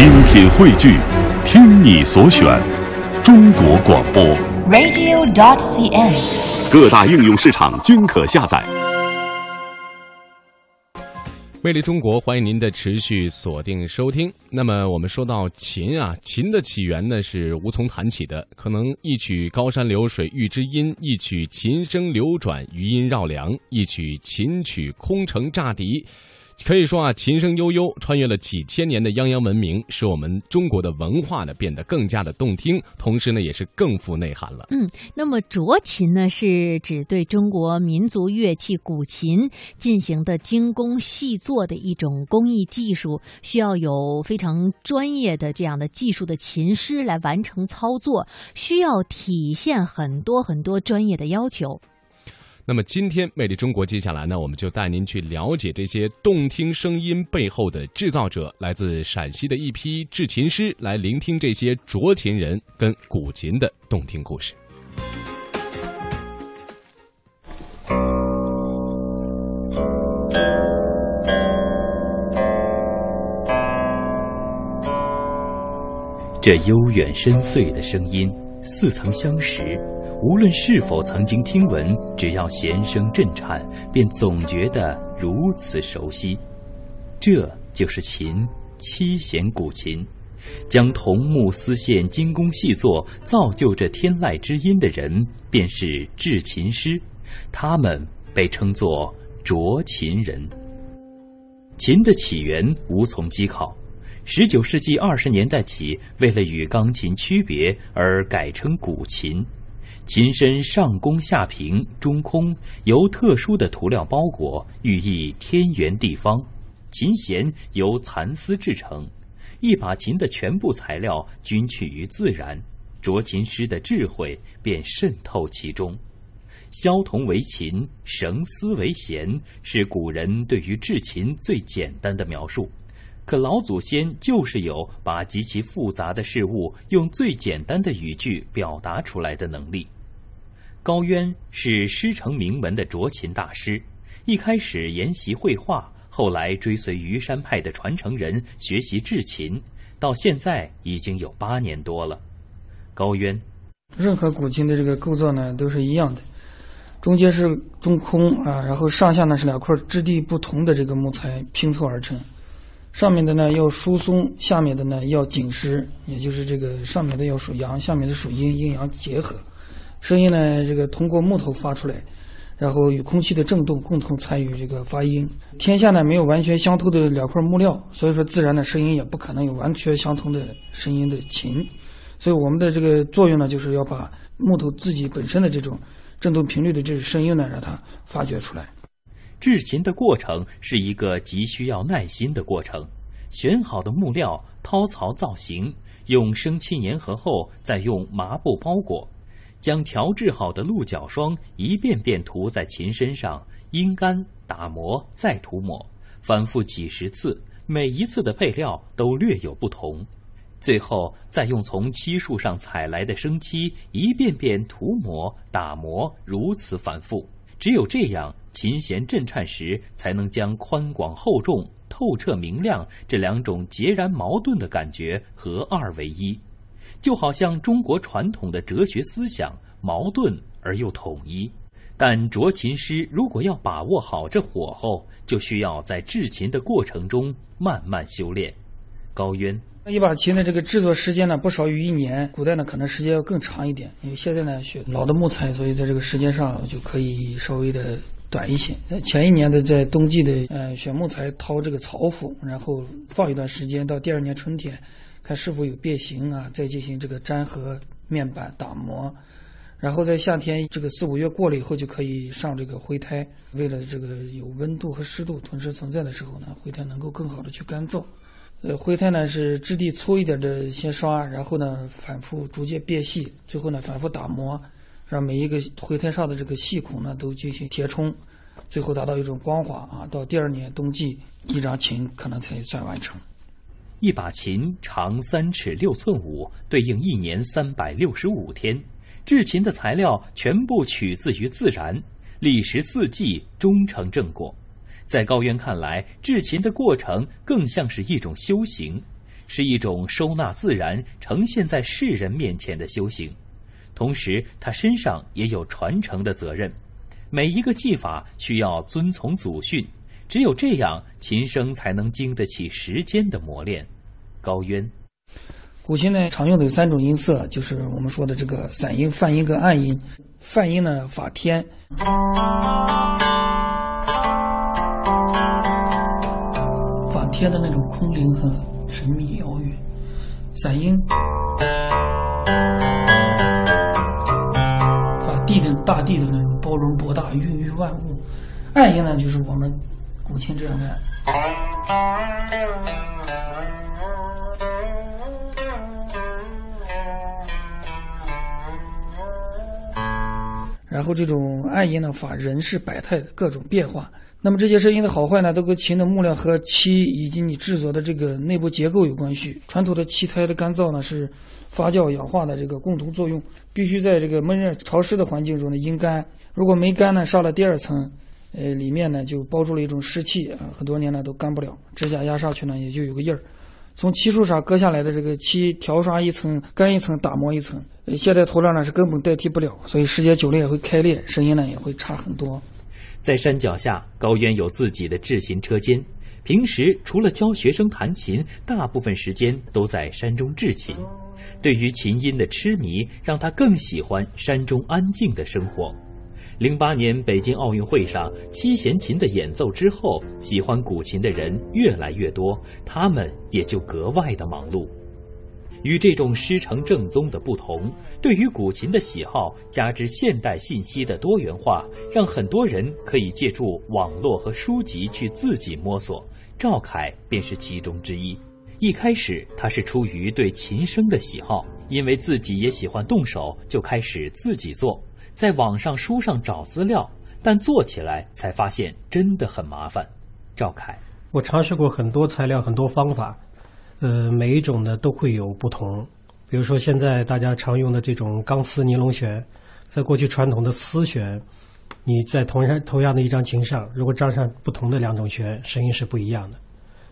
精品汇聚，听你所选，中国广播。radio.cn。各大应用市场均可下载。魅力中国，欢迎您的持续锁定收听。那么，我们说到琴啊，琴的起源呢是无从谈起的，可能一曲高山流水遇知音，一曲琴声流转余音绕梁，一曲琴曲空城乍敌。可以说啊，琴声悠悠，穿越了几千年的泱泱文明，使我们中国的文化呢变得更加的动听，同时呢也是更富内涵了。嗯，那么斲琴呢，是指对中国民族乐器古琴进行的精工细作的一种工艺技术，需要有非常专业的这样的技术的琴师来完成操作，需要体现很多很多专业的要求。那么今天魅力中国，接下来呢，我们就带您去了解这些动听声音背后的制造者，来自陕西的一批制琴师，来聆听这些斲琴人跟古琴的动听故事。这悠远深邃的声音，似曾相识。无论是否曾经听闻，只要弦声震颤，便总觉得如此熟悉。这就是琴，七弦古琴，将桐木丝线精工细作，造就这天籁之音的人，便是制琴师。他们被称作斲琴人。琴的起源无从稽考。十九世纪二十年代起，为了与钢琴区别而改称古琴。琴身上弓下平，中空，由特殊的涂料包裹，寓意天圆地方。琴弦由蚕丝制成，一把琴的全部材料均取于自然，斲琴师的智慧便渗透其中。削铜为琴，绳丝为弦，是古人对于制琴最简单的描述。可老祖先就是有把极其复杂的事物用最简单的语句表达出来的能力。高渊是师承名门的斲琴大师，一开始研习绘画，后来追随虞山派的传承人学习制琴，到现在已经有八年多了。高渊，任何古琴的这个构造呢都是一样的，中间是中空啊，然后上下呢是两块质地不同的这个木材拼凑而成。上面的呢要疏松，下面的呢要紧实，也就是这个上面的要属阳，下面的属阴，阴阳结合。声音呢，这个通过木头发出来，然后与空气的振动共同参与这个发音。天下呢没有完全相同的两块木料，所以说自然的声音也不可能有完全相同的声音的琴。所以我们的这个作用呢，就是要把木头自己本身的这种振动频率的这种声音呢，让它发掘出来。制琴的过程是一个极需要耐心的过程。选好的木料，掏槽造型，用生漆粘合后，再用麻布包裹，将调制好的鹿角霜一遍遍涂在琴身上，阴干、打磨，再涂抹，反复几十次，每一次的配料都略有不同。最后再用从漆树上采来的生漆一遍遍涂抹、打磨，如此反复。只有这样，琴弦震颤时，才能将宽广厚重、透彻明亮这两种截然矛盾的感觉合二为一，就好像中国传统的哲学思想矛盾而又统一。但斲琴师如果要把握好这火候，就需要在制琴的过程中慢慢修炼。高渊。一把琴的这个制作时间呢，不少于一年。古代呢，可能时间要更长一点，因为现在呢选老的木材，所以在这个时间上就可以稍微的短一些。在前一年的在冬季的呃选木材掏这个槽斧，然后放一段时间，到第二年春天看是否有变形啊，再进行这个粘合面板打磨。然后在夏天这个四五月过了以后，就可以上这个灰胎。为了这个有温度和湿度同时存在的时候呢，灰胎能够更好的去干燥。呃，灰胎呢是质地粗一点的先刷，然后呢反复逐渐变细，最后呢反复打磨，让每一个灰胎上的这个细孔呢都进行填充，最后达到一种光滑啊。到第二年冬季，一张琴可能才算完成。一把琴长三尺六寸五，对应一年三百六十五天。制琴的材料全部取自于自然，历时四季，终成正果。在高渊看来，制琴的过程更像是一种修行。是一种收纳自然、呈现在世人面前的修行。同时，他身上也有传承的责任。每一个技法需要遵从祖训，只有这样，琴声才能经得起时间的磨练。高渊，古琴呢常用的有三种音色，就是我们说的这个散音、泛音跟暗音。泛音呢法天，法天的那种空灵和神秘遥远；散音。地的大地的那种包容博大、孕育万物，暗音呢，就是我们母亲这样的。然后这种暗音呢，法人是百态各种变化。那么这些声音的好坏呢，都跟琴的木料和漆以及你制作的这个内部结构有关系。传统的漆胎的干燥呢，是发酵氧化的这个共同作用，必须在这个闷热潮湿的环境中呢阴干。如果没干呢，上了第二层，呃，里面呢就包住了一种湿气啊，很多年呢都干不了。指甲压上去呢，也就有个印儿。从漆树上割下来的这个漆，条刷一层，干一层，打磨一层。现在涂料呢是根本代替不了，所以时间久了也会开裂，声音呢也会差很多。在山脚下，高渊有自己的制琴车间。平时除了教学生弹琴，大部分时间都在山中制琴。对于琴音的痴迷，让他更喜欢山中安静的生活。零八年北京奥运会上，七弦琴的演奏之后，喜欢古琴的人越来越多，他们也就格外的忙碌。与这种师承正宗的不同，对于古琴的喜好，加之现代信息的多元化，让很多人可以借助网络和书籍去自己摸索。赵凯便是其中之一。一开始，他是出于对琴声的喜好，因为自己也喜欢动手，就开始自己做，在网上、书上找资料，但做起来才发现真的很麻烦。赵凯，我尝试过很多材料，很多方法。呃，每一种呢都会有不同。比如说，现在大家常用的这种钢丝尼龙弦，在过去传统的丝弦，你在同样同样的一张琴上，如果装上不同的两种弦，声音是不一样的。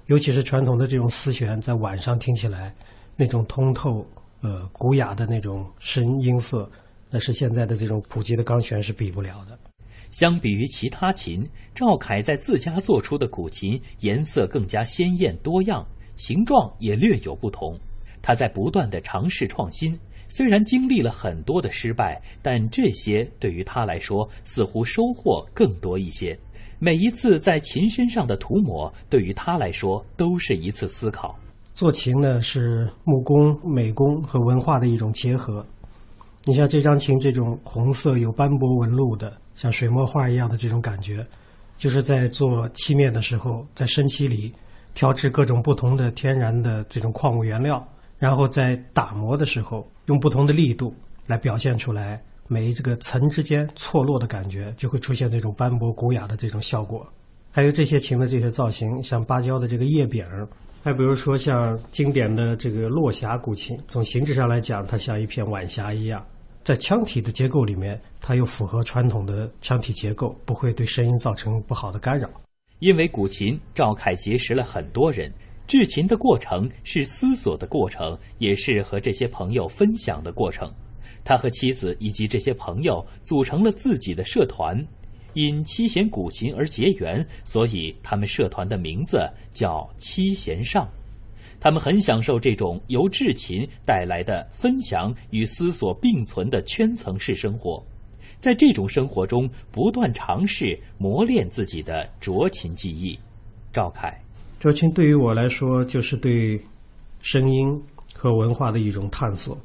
尤其是传统的这种丝弦，在晚上听起来，那种通透、呃古雅的那种声音色，那是现在的这种普及的钢弦是比不了的。相比于其他琴，赵凯在自家做出的古琴颜色更加鲜艳多样。形状也略有不同，他在不断的尝试创新。虽然经历了很多的失败，但这些对于他来说似乎收获更多一些。每一次在琴身上的涂抹，对于他来说都是一次思考。做琴呢，是木工、美工和文化的一种结合。你像这张琴，这种红色有斑驳纹路的，像水墨画一样的这种感觉，就是在做漆面的时候，在生漆里。调制各种不同的天然的这种矿物原料，然后在打磨的时候用不同的力度来表现出来，每一这个层之间错落的感觉，就会出现这种斑驳古雅的这种效果。还有这些琴的这些造型，像芭蕉的这个叶柄，还比如说像经典的这个落霞古琴，从形制上来讲，它像一片晚霞一样。在腔体的结构里面，它又符合传统的腔体结构，不会对声音造成不好的干扰。因为古琴，赵凯结识了很多人。制琴的过程是思索的过程，也是和这些朋友分享的过程。他和妻子以及这些朋友组成了自己的社团，因七弦古琴而结缘，所以他们社团的名字叫七弦上。他们很享受这种由制琴带来的分享与思索并存的圈层式生活。在这种生活中，不断尝试磨练自己的酌琴技艺。赵凯，酌琴对于我来说，就是对声音和文化的一种探索。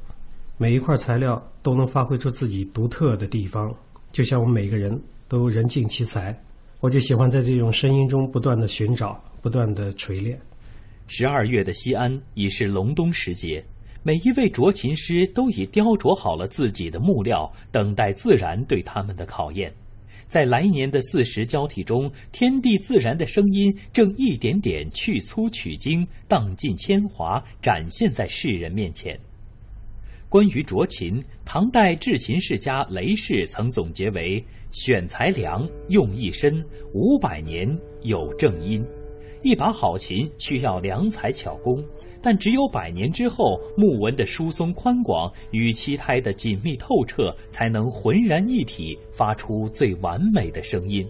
每一块材料都能发挥出自己独特的地方，就像我们每个人都人尽其才。我就喜欢在这种声音中不断的寻找，不断的锤炼。十二月的西安已是隆冬时节。每一位琢琴师都已雕琢好了自己的木料，等待自然对他们的考验。在来年的四时交替中，天地自然的声音正一点点去粗取精，荡尽铅华，展现在世人面前。关于琢琴，唐代制琴世家雷氏曾总结为：“选材良，用意深，五百年有正音。”一把好琴需要良才巧工。但只有百年之后，木纹的疏松宽广与漆胎的紧密透彻，才能浑然一体，发出最完美的声音。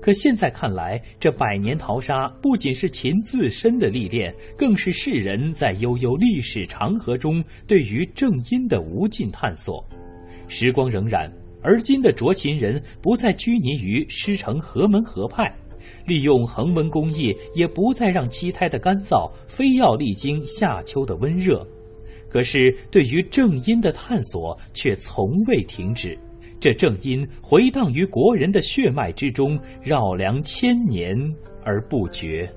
可现在看来，这百年淘沙不仅是琴自身的历练，更是世人在悠悠历史长河中对于正音的无尽探索。时光荏苒，而今的斫琴人不再拘泥于师承何门何派，利用恒温工艺，也不再让漆胎的干燥非要历经夏秋的温热。可是，对于正音的探索却从未停止。这正音回荡于国人的血脉之中，绕梁千年而不绝。